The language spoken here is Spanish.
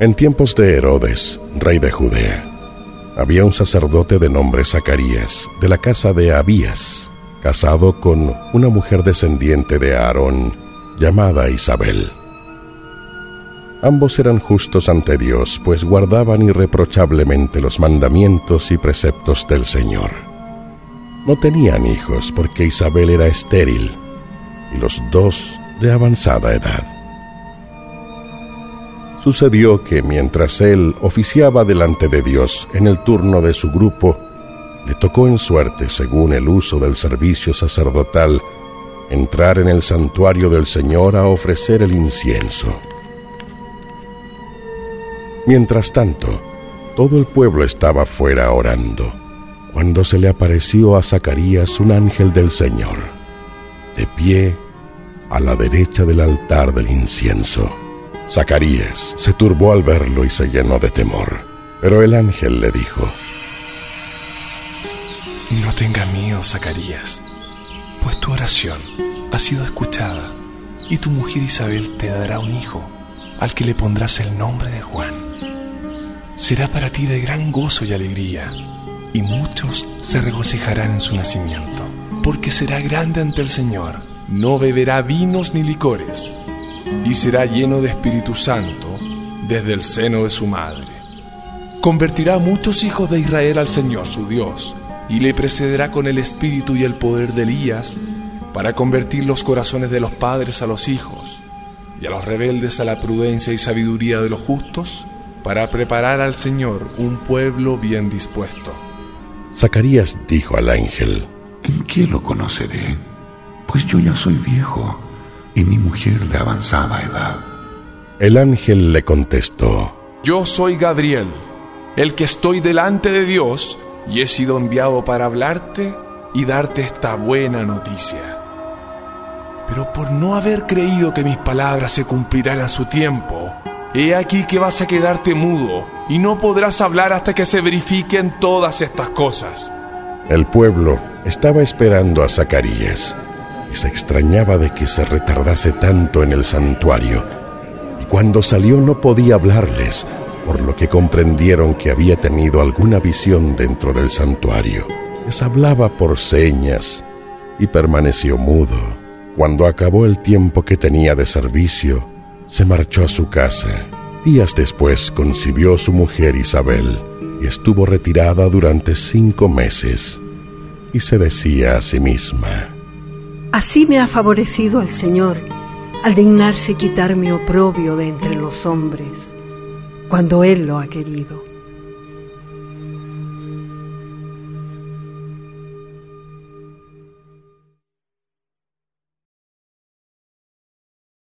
En tiempos de Herodes, rey de Judea, había un sacerdote de nombre Zacarías, de la casa de Abías, casado con una mujer descendiente de Aarón, llamada Isabel. Ambos eran justos ante Dios, pues guardaban irreprochablemente los mandamientos y preceptos del Señor. No tenían hijos porque Isabel era estéril y los dos de avanzada edad. Sucedió que mientras él oficiaba delante de Dios en el turno de su grupo, le tocó en suerte, según el uso del servicio sacerdotal, entrar en el santuario del Señor a ofrecer el incienso. Mientras tanto, todo el pueblo estaba fuera orando, cuando se le apareció a Zacarías un ángel del Señor, de pie a la derecha del altar del incienso. Zacarías se turbó al verlo y se llenó de temor. Pero el ángel le dijo, No tenga miedo, Zacarías, pues tu oración ha sido escuchada y tu mujer Isabel te dará un hijo, al que le pondrás el nombre de Juan. Será para ti de gran gozo y alegría, y muchos se regocijarán en su nacimiento, porque será grande ante el Señor, no beberá vinos ni licores y será lleno de Espíritu Santo desde el seno de su madre. Convertirá a muchos hijos de Israel al Señor su Dios, y le precederá con el espíritu y el poder de Elías, para convertir los corazones de los padres a los hijos, y a los rebeldes a la prudencia y sabiduría de los justos, para preparar al Señor un pueblo bien dispuesto. Zacarías dijo al ángel, ¿En qué lo conoceré? Pues yo ya soy viejo y mi mujer de avanzada edad. El ángel le contestó, Yo soy Gabriel, el que estoy delante de Dios y he sido enviado para hablarte y darte esta buena noticia. Pero por no haber creído que mis palabras se cumplirán a su tiempo, he aquí que vas a quedarte mudo y no podrás hablar hasta que se verifiquen todas estas cosas. El pueblo estaba esperando a Zacarías se extrañaba de que se retardase tanto en el santuario, y cuando salió no podía hablarles, por lo que comprendieron que había tenido alguna visión dentro del santuario. Les hablaba por señas y permaneció mudo. Cuando acabó el tiempo que tenía de servicio, se marchó a su casa. Días después concibió su mujer Isabel y estuvo retirada durante cinco meses. Y se decía a sí misma, Así me ha favorecido el Señor al dignarse quitar mi oprobio de entre los hombres, cuando Él lo ha querido.